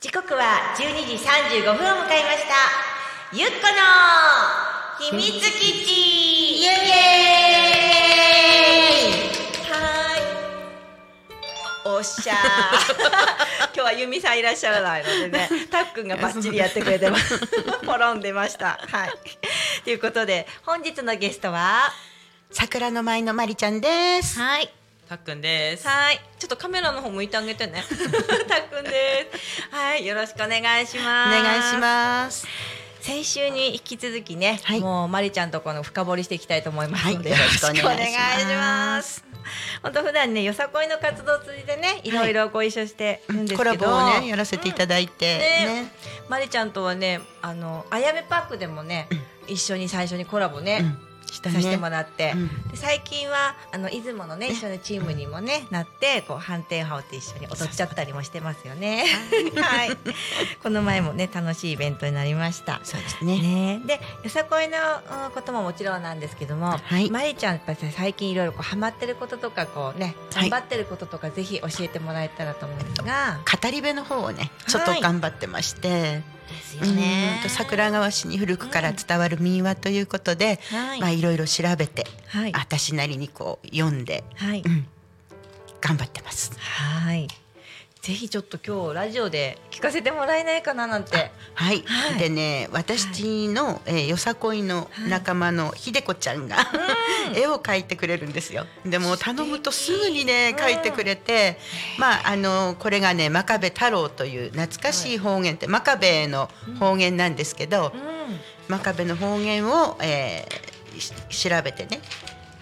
時刻は12時35分を迎えました。ゆっこの秘密基地。っしゃー。今日はゆみさんいらっしゃらないのでね たっくんがバッチリやってくれてます。転んでました。はい。ということで本日のゲストは桜の舞のまりちゃんです。はい。たっくんです。はい。ちょっとカメラの方向いてあげてね。たっくんです。はい。よろしくお願いしおます。願いします。先週に引き続きね、はい。もうまりちゃんとこの深掘りしていきたいと思いますので、はい。よろしくお願いします。本当普段ねよさこいの活動を通じてねい。ろいろご一緒してるんですコラけど、ボをねやらせていただいて、ね。ね。まりちゃんとはねあのあやめパークでもね、一緒に最初にコラボね、うんさせてもね。らって、うん。で最近はあの出雲のね一緒のチームにもねなってこう反転羽織って一緒に踊っちゃったりもしてますよね。はい。この前もね楽しいイベントになりました。そうですね。ね、でよさこいのうんことももちろんなんですけども、はい。まりちゃんやっぱり最近いろいろこうハマってることとかこうねはい。頑張ってることとかぜひ教えてもらえたらと思うんですが、語り部の方をねちょっと頑張ってまして、ですうんと桜川市に古くから伝わる民話ということで、はい。まあいろいろ調べて、はい。私なりにこう読んではい、ん頑張ってます。はいぜひちょっと今日ラジオで聞かせてもらえないかななんて。はい、はい。でね私の、えーよさこいの仲間のひでこちゃんが、絵を描いてくれるんですよ。でも頼むとすぐにね描いてくれて、まああのこれがね真壁太郎という懐かしい方言って、真壁の方言なんですけど、真壁の方言を、えーし調べてね。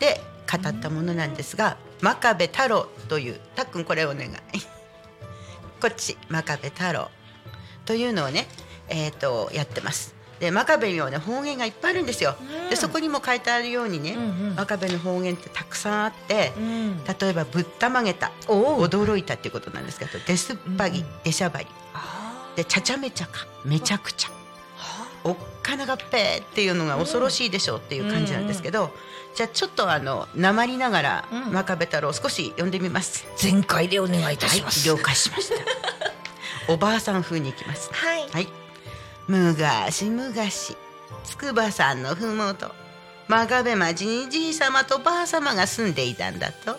で語ったものなんですが、真壁太郎というたっくんこれお願いこっち真壁太郎。というのをね、えー、とやってます。で真壁にはね方言がいっぱいあるんですよ。でそこにも書いてあるようにね、うんうん。真壁の方言ってたくさんあって、ん。例えばぶったまげた驚いたっていうことなんですけど出すっぱぎ、出しゃばりでちゃちゃめちゃかめちゃくちゃおっかながっぺーっていうのが恐ろしいでしょうっていう感じなんですけど、じゃあちょっとあのなりながら、うん真壁太郎少し読んでみます。全開でお願いいたします。了解しました。おばあさん風にいきます。はいはい。むがしむがし、筑波山のふもと、真壁町にじいさまとばあさまが住んでいたんだと。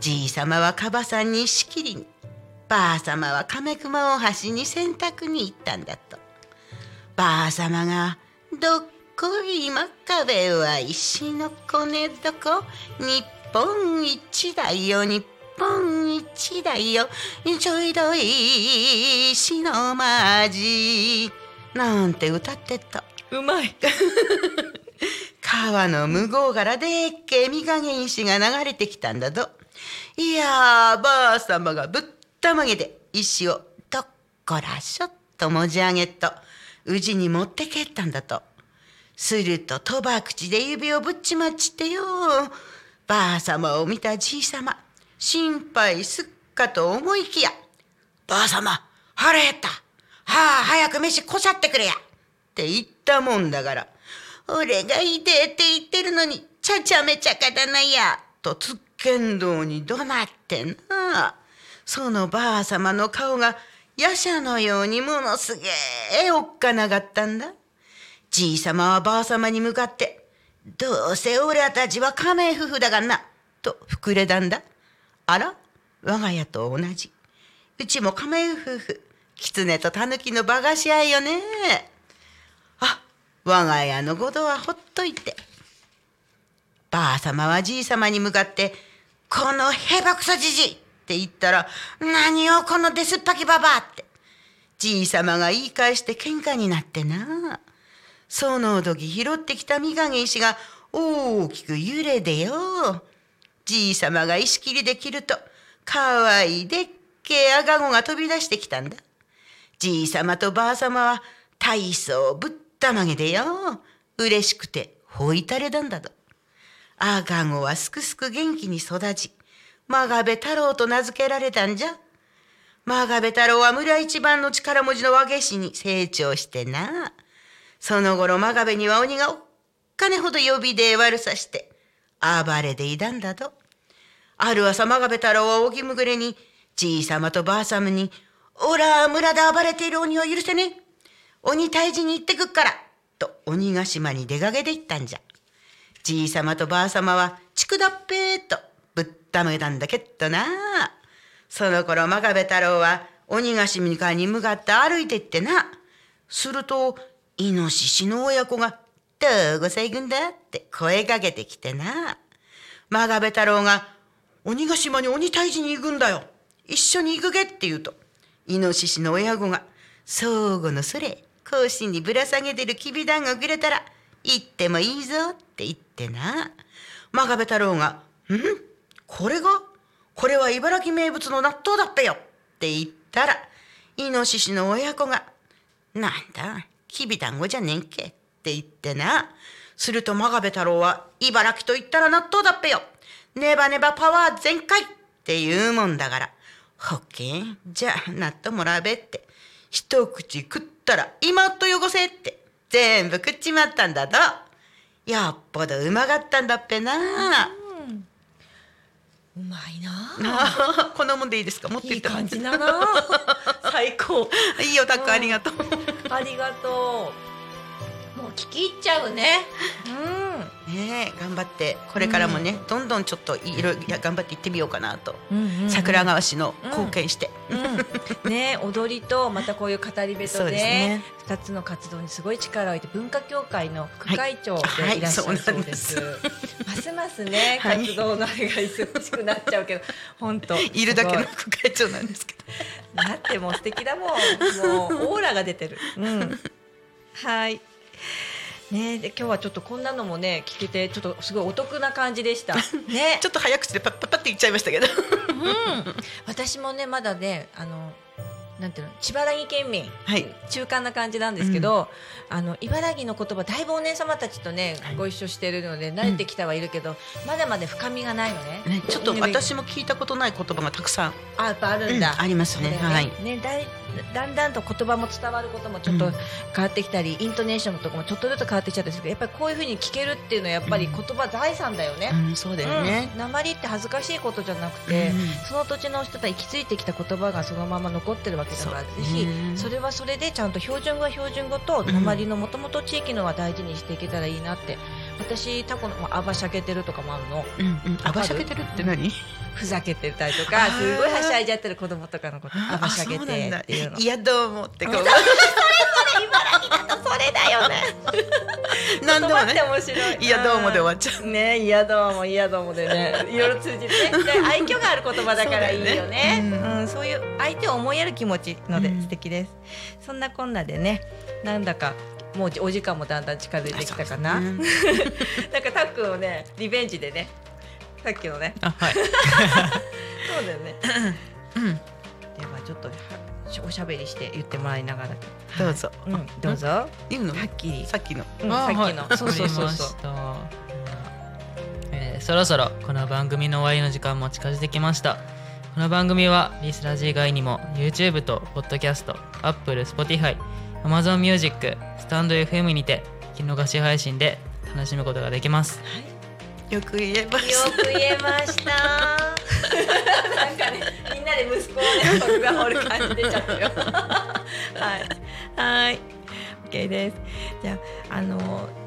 じいさまはかばさんにしきりに、ばあさまは亀熊大橋に洗濯に行ったんだと。ばあさまが、どっこい真壁は石の子ねどこ、日本一だよ日本一だよ。ちょいどい石のまじ。なんて歌ってった。うまい。川の向こうからでっけえ御影石が流れてきたんだといやーばあさまがぶったまげて石をどっこらしょっと持ち上げっと宇治に持ってけったんだと。すると賭博口で指をぶっちまっちってよ。ばあさまを見たじいさま心配すっかと思いきやばあさま腹減った。はあ早く飯こしゃってくれや。って言ったもんだから俺がいてって言ってるのにちゃちゃめちゃかだなやとつっけんどうに怒鳴ってな。そのばあさまの顔が夜叉のようにものすげえおっかながったんだ。じいさまはばあさまに向かって「どうせ俺たちは仮面夫婦だがな」と膨れだんだ。あら我が家と同じ。うちも仮面夫婦狐と狸の馬鹿し合いよね。あ我が家のことはほっといて。ばあさまはじいさまに向かって「このへばくそじじい!」って言ったら「何をこのデスっぱきばば!」ってじいさまが言い返して喧嘩になってなその時拾ってきた御影石が大きく揺れでよじいさまが石切りで切るとかわいいでっけえ赤子が飛び出してきたんだじいさまとばあさまは大層ぶったまげでよ嬉しくてほいたれだんだと赤子はすくすく元気に育ち真壁太郎と名付けられたんじゃ真壁太郎は村一番の力持ちの和下士に成長してなその頃真壁には鬼がおっかねほど呼びで悪さして暴れでいだんだと。ある朝真壁太郎は荻むぐれにじいさまとばあさまに「おら村で暴れている鬼は許せねえ。鬼退治に行ってくっから」と鬼ヶ島に出かけて行ったんじゃ。じいさまとばあさまは「ちくだっぺー」とぶっためたんだけっとな。その頃真壁太郎は鬼ヶ島に向かって歩いてってな。するとイノシシの親子が「どこさ行くんだ?」って声かけてきてな。真壁太郎が「鬼ヶ島に鬼退治に行くんだよ。一緒に行くげ」って言うとイノシシの親子が「相互のそれ格子にぶら下げてるきびだんごくれたら行ってもいいぞ」って言ってな。真壁太郎が「ん？これが？これは茨城名物の納豆だっぺよ」って言ったらイノシシの親子が「なんだきびだんごじゃねんけ」って言ってな。すると真壁太郎は「茨城と言ったら納豆だっぺよネバネバパワー全開!」って言うもんだから「ほっけんじゃあ納豆もらべ」って一口食ったら今っと汚せって全部食っちまったんだと。やっぽどうまかったんだっぺな。うまいな。あ こんなもんでいいですか？持っていい感じだな。最高。いいよタックありがとう。ありがとう。もう聞き入っちゃうねねえ頑張ってこれからもね、どんどんちょっといろいろ頑張って行ってみようかなと、桜川市の貢献して、うん、ね踊りとまたこういう語り部とね。二つの活動にすごい力を入れて文化協会の副会長はい。でい。らっしゃるそうです。はいますますねはい。活動のあれが忙しくなっちゃうけど 本当。いるだけのす副会長なんですけど。だってもう素敵だもん。もうオーラが出てる。うん、はい。ね。で今日はちょっとこんなのもね聞けてちょっとすごいお得な感じでした。ね。ちょっと早口でパッパッパって言っちゃいましたけど。うん、私もねまだねあのなんていうの千葉城県民、はい。中間な感じなんですけど、あの茨城の言葉だいぶお姉様たちとね、はい。ご一緒してるので慣れてきたはいるけど、まだまだ深みがないのね。ね、ちょっと私も聞いたことない言葉がたくさん。あやっぱあるんだ、うんありますね。そうだよはい。ねだいだんだんと言葉も伝わることもちょっとうん。変わってきたり、イントネーションとかもちょっとずつ変わってきちゃったりするけどやっぱりこういうふうに聞けるっていうのはやっぱり言葉財産だよね。うん、そうだよね。うん、鉛って恥ずかしいことじゃなくて、うん。その土地の人たち行き着いてきた言葉がそのまま残ってるわけだから、ぜひね。それはそれでちゃんと標準語は標準語とん鉛のもともと地域のは大事にしていけたらいいなって私タコのまあアバしゃけてるとかもあるの。うんうん。あばしゃけてるって何？ふざけてたりとあか ー。すごいはしゃいじゃってる子供とかのことアバしゃけてっていうの。いやどうもってこう。それだよね。何でもね。面白い。いやどうもで終わっちゃう。ねいやどうもいやどうもでね。いろいろ通じてね。で愛嬌がある言葉だからいいよね。そうだよね。うんそういう相手を思いやる気持ちのでうん。素敵です、そんなこんなでねなんだかもうお時間もだんだん近づいてきたかな、ね。なんかたっくんをねリベンジでねさっきのね。あはい。そうだよね。うん。ではちょっとはおしゃべりして言ってもらいながら。どうぞ。うんどうぞ。は言うの？っきり。さっきの。うんさっきの、はいそうそうそうそう。えーそろそろこの番組の終わりの時間も近づいてきました。この番組はリスラジ以外にも YouTube と Podcast、Apple、Spotify、Amazon Music、スタンド FM にて聞き逃し配信で楽しむことができますよく言えましよく言えました。なんかね、みんなで息子をね、僕が掘る感じ出ちゃったよ。はい、はい、OK です。じゃあ、あの。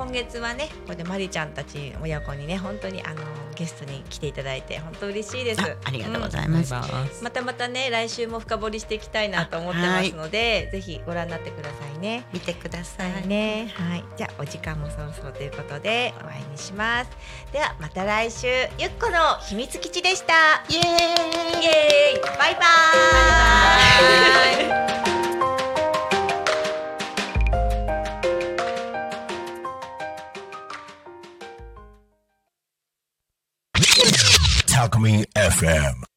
今月はね、これでマリちゃんたち親子にね、本当にあのゲストに来ていただいて、本当嬉しいです。あありがとうごいざいます、バイバイまたまたね、来週も深掘りしていきたいなと思ってますので、ぜひご覧になってくださいね。見てください、ね、はい、じゃあお時間もそろそろということでお会いにします。ではまた来週ゆっこの秘密基地でした。イエーイイエーイ、バイバイ。Alchemy FM.